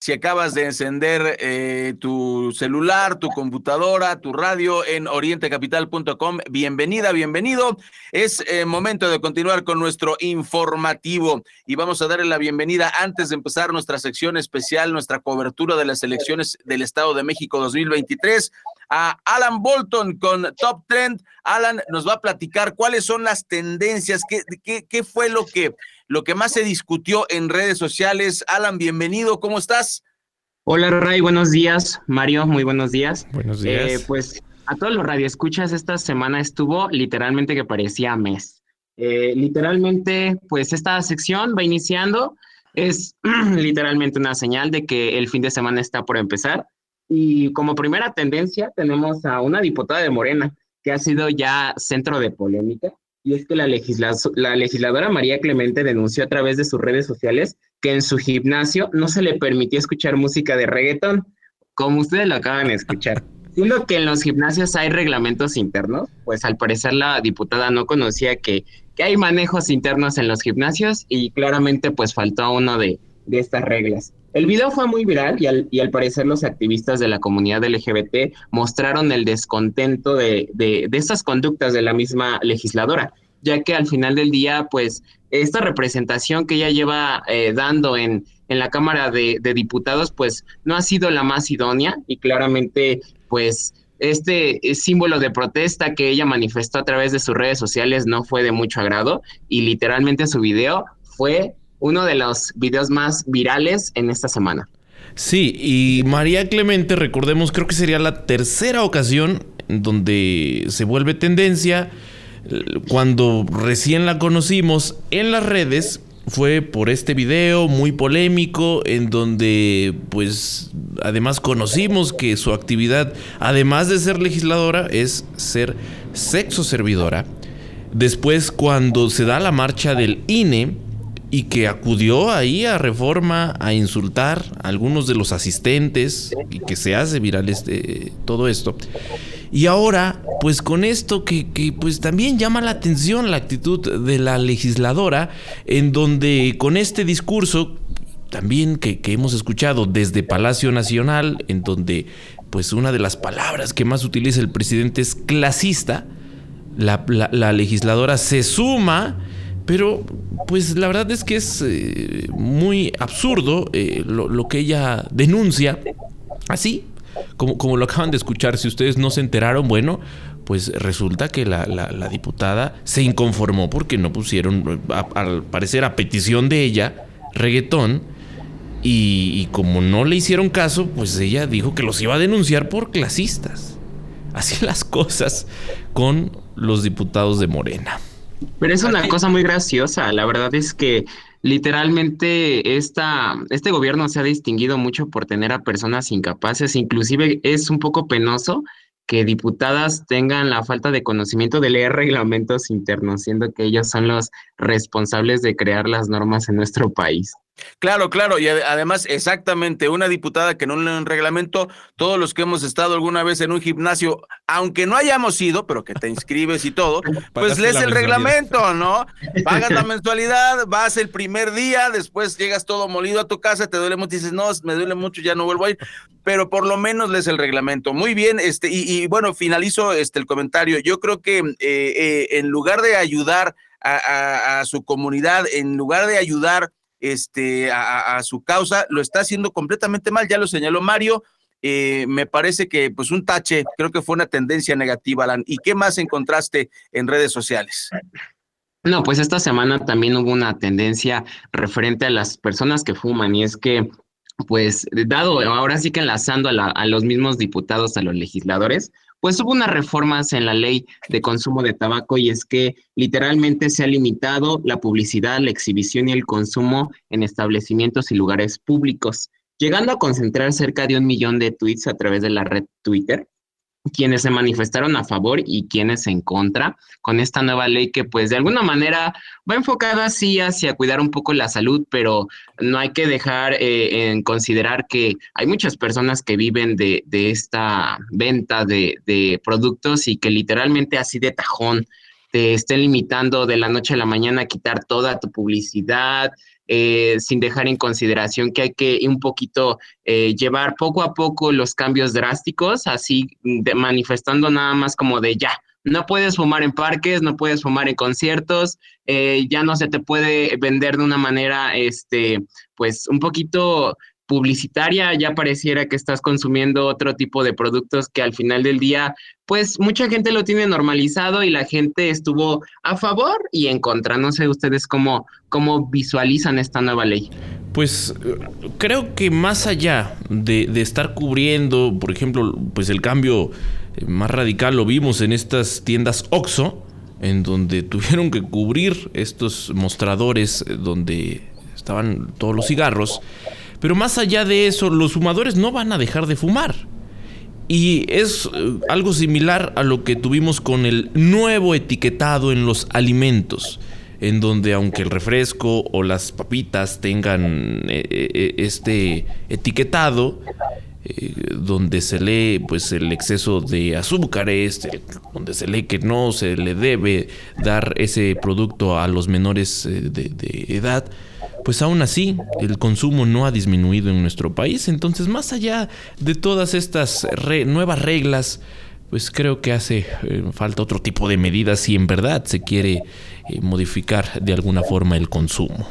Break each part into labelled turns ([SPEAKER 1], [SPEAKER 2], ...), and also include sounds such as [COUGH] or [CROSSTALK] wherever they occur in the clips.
[SPEAKER 1] si acabas de encender eh, tu celular, tu computadora, tu radio en orientecapital.com, bienvenida, bienvenido. Es eh, momento de continuar con nuestro informativo y vamos a darle la bienvenida antes de empezar nuestra sección especial, nuestra cobertura de las elecciones del Estado de México 2023 a Alan Bolton con Top Trend. Alan nos va a platicar cuáles son las tendencias, qué, fue lo que lo que más se discutió en redes sociales. Alan, bienvenido, ¿cómo estás?
[SPEAKER 2] Hola Ray, buenos días. Mario, muy buenos días.
[SPEAKER 3] Buenos días.
[SPEAKER 2] Eh, pues a todos los radioescuchas esta semana estuvo literalmente que parecía mes. Eh, literalmente, pues esta sección va iniciando. Es [CLEARS THROAT] literalmente una señal de que el fin de semana está por empezar. Y como primera tendencia tenemos a una diputada de Morena que ha sido ya centro de polémica y es que la, la legisladora María Clemente denunció a través de sus redes sociales que en su gimnasio no se le permitía escuchar música de reggaetón, como ustedes lo acaban de escuchar. [LAUGHS] Siendo que en los gimnasios hay reglamentos internos, pues al parecer la diputada no conocía que, que hay manejos internos en los gimnasios y claramente pues faltó uno de, de estas reglas. El video fue muy viral y al, y al, parecer los activistas de la comunidad LGBT mostraron el descontento de, de, estas conductas de la misma legisladora, ya que al final del día, pues esta representación que ella lleva eh, dando en, en, la Cámara de, de, Diputados, pues no ha sido la más idónea y claramente, pues este símbolo de protesta que ella manifestó a través de sus redes sociales no fue de mucho agrado y literalmente su video fue uno de los videos más virales en esta semana.
[SPEAKER 3] Sí, y María Clemente, recordemos, creo que sería la tercera ocasión donde se vuelve tendencia. Cuando recién la conocimos en las redes, fue por este video muy polémico en donde pues además conocimos que su actividad además de ser legisladora es ser sexo servidora. Después cuando se da la marcha del INE y que acudió ahí a Reforma a insultar a algunos de los asistentes y que se hace viral este, todo esto. Y ahora, pues con esto que, que, pues también llama la atención la actitud de la legisladora, en donde con este discurso también que, que hemos escuchado desde Palacio Nacional, en donde pues una de las palabras que más utiliza el presidente es clasista, la, la, la legisladora se suma pero, pues la verdad es que es eh, muy absurdo eh, lo, que ella denuncia. Así, como, como lo acaban de escuchar, si ustedes no se enteraron, bueno, pues resulta que la, diputada se inconformó porque no pusieron, a, al parecer a petición de ella, reggaetón. Y, y como no le hicieron caso, pues ella dijo que los iba a denunciar por clasistas. Así [LAUGHS] las cosas con los diputados de Morena.
[SPEAKER 2] Pero es una cosa muy graciosa. La verdad es que literalmente esta, este gobierno se ha distinguido mucho por tener a personas incapaces. Inclusive es un poco penoso que diputadas tengan la falta de conocimiento de leer reglamentos internos, siendo que ellos son los responsables de crear las normas en nuestro país.
[SPEAKER 1] Claro, claro, y además exactamente una diputada que no lee un reglamento, todos los que hemos estado alguna vez en un gimnasio, aunque no hayamos ido, pero que te inscribes y todo, [LAUGHS] pues lees el reglamento, ¿no? [LAUGHS] Pagas la mensualidad, vas el primer día, después llegas todo molido a tu casa, te duele mucho, dices, no, me duele mucho, ya no vuelvo a ir, pero por lo menos lees el reglamento. Muy bien, este, y, y bueno, finalizo este el comentario. Yo creo que eh, eh, en lugar de ayudar a, a, a su comunidad, en lugar de ayudar este, a, su causa, lo está haciendo completamente mal, ya lo señaló Mario. Eh, me parece que pues un tache, creo que fue una tendencia negativa, Alan. ¿Y qué más encontraste en redes sociales?
[SPEAKER 2] No, pues esta semana también hubo una tendencia referente a las personas que fuman y es que pues dado ahora sí que enlazando a, la, a los mismos diputados, a los legisladores, pues hubo unas reformas en la ley de consumo de tabaco y es que literalmente se ha limitado la publicidad, la exhibición y el consumo en establecimientos y lugares públicos, llegando a concentrar cerca de un millón de tweets a través de la red Twitter quienes se manifestaron a favor y quienes en contra con esta nueva ley que pues de alguna manera va enfocada así hacia cuidar un poco la salud, pero no hay que dejar eh, en considerar que hay muchas personas que viven de, de esta venta de, de, productos y que literalmente así de tajón te estén limitando de la noche a la mañana a quitar toda tu publicidad, eh, sin dejar en consideración que hay que un poquito eh, llevar poco a poco los cambios drásticos, así manifestando nada más como de ya, no puedes fumar en parques, no puedes fumar en conciertos, eh, ya no se te puede vender de una manera, este, pues un poquito publicitaria, ya pareciera que estás consumiendo otro tipo de productos que al final del día, pues mucha gente lo tiene normalizado y la gente estuvo a favor y en contra. No sé ustedes cómo, cómo visualizan esta nueva ley.
[SPEAKER 3] Pues creo que más allá de, de estar cubriendo, por ejemplo, pues el cambio más radical lo vimos en estas tiendas OXO, en donde [LAUGHS] tuvieron que cubrir estos mostradores eh, donde estaban todos los cigarros. Pero más allá de eso, los fumadores no van a dejar de fumar. Y es eh, algo similar a lo que tuvimos con el nuevo etiquetado en los alimentos, en donde aunque el refresco o las papitas tengan eh, eh, este etiquetado, donde se lee pues el exceso de azúcares, donde se lee que no se le debe dar ese producto a los menores de edad, pues aún así el consumo no ha disminuido en nuestro país. Entonces, más allá de todas estas nuevas reglas, pues creo que hace eh, falta otro tipo de medidas si en verdad se quiere eh, modificar de alguna forma el consumo.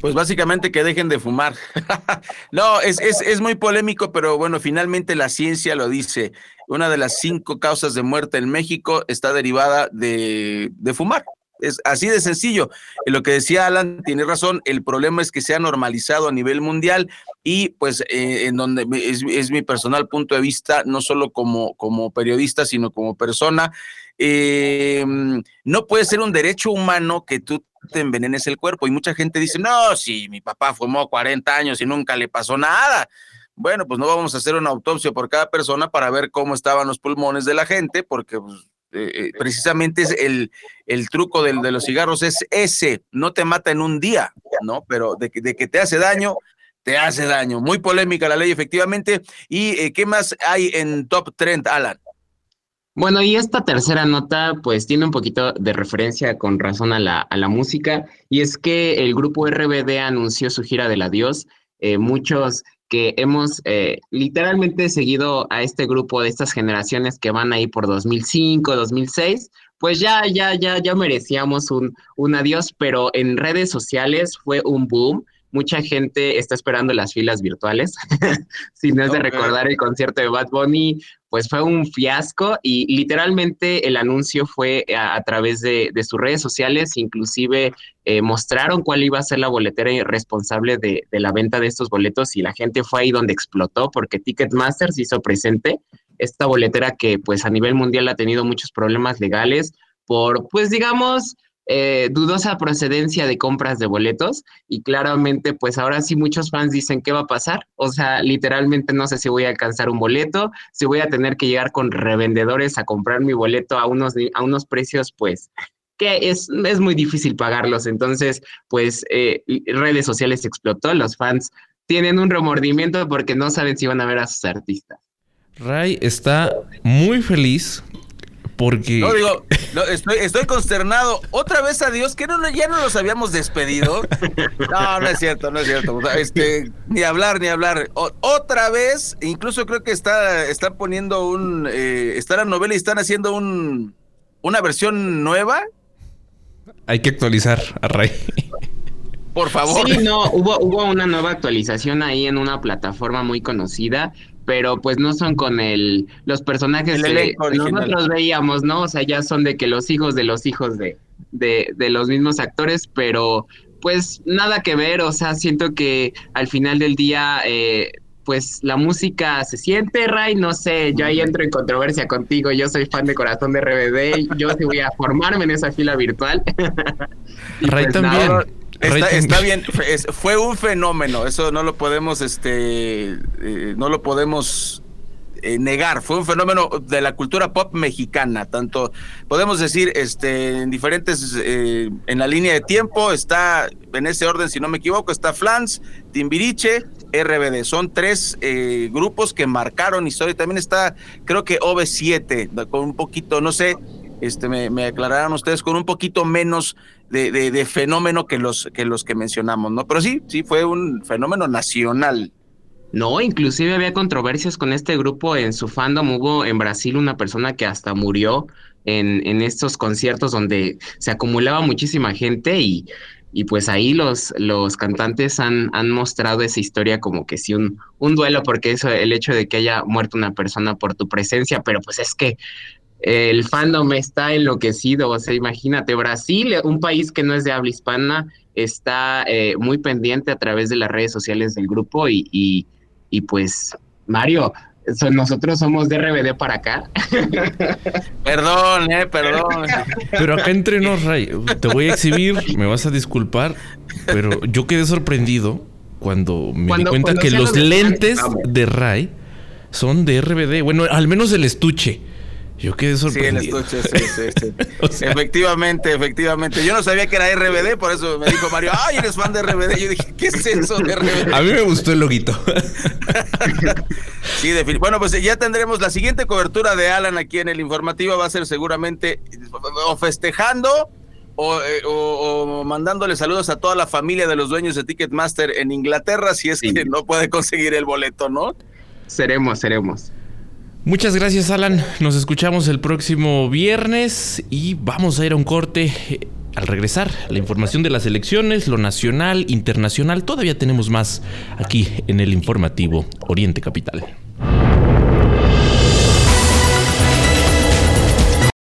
[SPEAKER 1] Pues básicamente que dejen de fumar. [LAUGHS] no, es, es, es, muy polémico, pero bueno, finalmente la ciencia lo dice. Una de las cinco causas de muerte en México está derivada de, de fumar. Es así de sencillo. Lo que decía Alan tiene razón, el problema es que se ha normalizado a nivel mundial y pues eh, en donde es, mi personal punto de vista, no solo como, como periodista, sino como persona, eh, no puede ser un derecho humano que tú te envenenes el cuerpo. Y mucha gente dice, no, si mi papá fumó 40 años y nunca le pasó nada. Bueno, pues no vamos a hacer una autopsia por cada persona para ver cómo estaban los pulmones de la gente, porque pues, eh, eh, precisamente es el, el truco del, de los cigarros es ese, no te mata en un día, ¿no? Pero de que, de que te hace daño, te hace daño. Muy polémica la ley, efectivamente. ¿Y eh, qué más hay en Top Trend, Alan?
[SPEAKER 2] Bueno, y esta tercera nota, pues tiene un poquito de referencia con razón a la, a la música, y es que el grupo RBD anunció su gira del adiós. muchos que hemos eh, literalmente seguido a este grupo de estas generaciones que van ahí por 2005, 2006, pues ya, ya, ya, ya merecíamos un, un adiós, pero en redes sociales fue un boom mucha gente está esperando las filas virtuales. [LAUGHS] si no es de recordar el concierto de Bad Bunny, pues fue un fiasco y literalmente el anuncio fue a, través de, sus redes sociales, inclusive eh, mostraron cuál iba a ser la boletera responsable de, de, la venta de estos boletos y la gente fue ahí donde explotó porque Ticketmaster se hizo presente, esta boletera que pues a nivel mundial ha tenido muchos problemas legales por pues digamos eh, dudosa procedencia de compras de boletos y claramente pues ahora sí muchos fans dicen qué va a pasar, o sea, literalmente no sé si voy a alcanzar un boleto, si voy a tener que llegar con revendedores a comprar mi boleto a unos, a unos precios pues que es, es muy difícil pagarlos, entonces pues eh, redes sociales explotó, los fans tienen un remordimiento porque no saben si van a ver a sus artistas.
[SPEAKER 3] Ray está muy feliz porque.
[SPEAKER 1] No, digo, estoy, estoy consternado. Otra vez adiós, que no, ya no los habíamos despedido. No, no es cierto, no es cierto. Este, ni hablar, ni hablar. otra vez, incluso creo que está, están poniendo un. Eh, está la novela y están haciendo un, una versión nueva.
[SPEAKER 3] Hay que actualizar a Ray.
[SPEAKER 1] Por favor.
[SPEAKER 2] Sí, no, hubo, hubo una nueva actualización ahí en una plataforma muy conocida pero pues no son con el los personajes que nosotros veíamos, ¿no? O sea, ya son de que los hijos de los hijos de, de, de los mismos actores, pero pues nada que ver, o sea, siento que al final del día, eh, pues la música se siente, Ray, no sé, yo ahí entro en controversia contigo, yo soy fan de Corazón de RBD, yo sí voy a formarme en esa fila virtual. [LAUGHS]
[SPEAKER 3] Ray pues también.
[SPEAKER 1] Está, bien, fue un fenómeno, eso no lo podemos, este, eh, no lo podemos eh, negar, fue un fenómeno de la cultura pop mexicana, tanto podemos decir, este, en diferentes, eh, en la línea de tiempo, está, en ese orden, si no me equivoco, está Flans, Timbiriche, RBD, son tres grupos que marcaron historia, también está, creo que OV7, con un poquito, no sé, este, me, me aclararán ustedes, con un poquito menos de, de, fenómeno que los, que los que mencionamos, ¿no? Pero sí, sí fue un fenómeno nacional.
[SPEAKER 2] No, inclusive había controversias con este grupo en su fandom. Hubo en Brasil una persona que hasta murió en, en estos conciertos donde se acumulaba muchísima gente y, y pues ahí los, los cantantes han, han mostrado esa historia como que sí un, un duelo, porque eso, el hecho de que haya muerto una persona por tu presencia, pero pues es que el fandom está enloquecido, o sea, imagínate, Brasil, un país que no es de habla hispana, está eh, muy pendiente a través de las redes sociales del grupo y, y, y pues, Mario, nosotros somos de RBD para acá. [LAUGHS]
[SPEAKER 1] Perdón, eh, perdón.
[SPEAKER 3] Pero acá entre nos, Ray, te voy a exhibir, me vas a disculpar, pero yo quedé sorprendido cuando me di cuenta que los lentes de Ray son de RBD. Bueno, al menos el estuche. Yo quedé sorprendido. Sí, sí,
[SPEAKER 1] sí, [LAUGHS] sí. Efectivamente, efectivamente. Yo no sabía que era RBD, por eso me dijo Mario, ay, eres fan de RBD. Yo dije, ¿qué es eso de RBD?
[SPEAKER 3] A mí me gustó el loguito.
[SPEAKER 1] sí, definitivamente. Bueno, pues ya tendremos la siguiente cobertura de Alan aquí en el informativo. Va a ser seguramente o festejando o, eh, o, mandándole saludos a toda la familia de los dueños de Ticketmaster en Inglaterra, si es que no puede conseguir el boleto, ¿no?
[SPEAKER 2] Seremos, seremos.
[SPEAKER 3] Muchas gracias Alan, nos escuchamos el próximo viernes y vamos a ir a un corte. Al regresar, la información de las elecciones, lo nacional, internacional, todavía tenemos más aquí en el informativo Oriente Capital.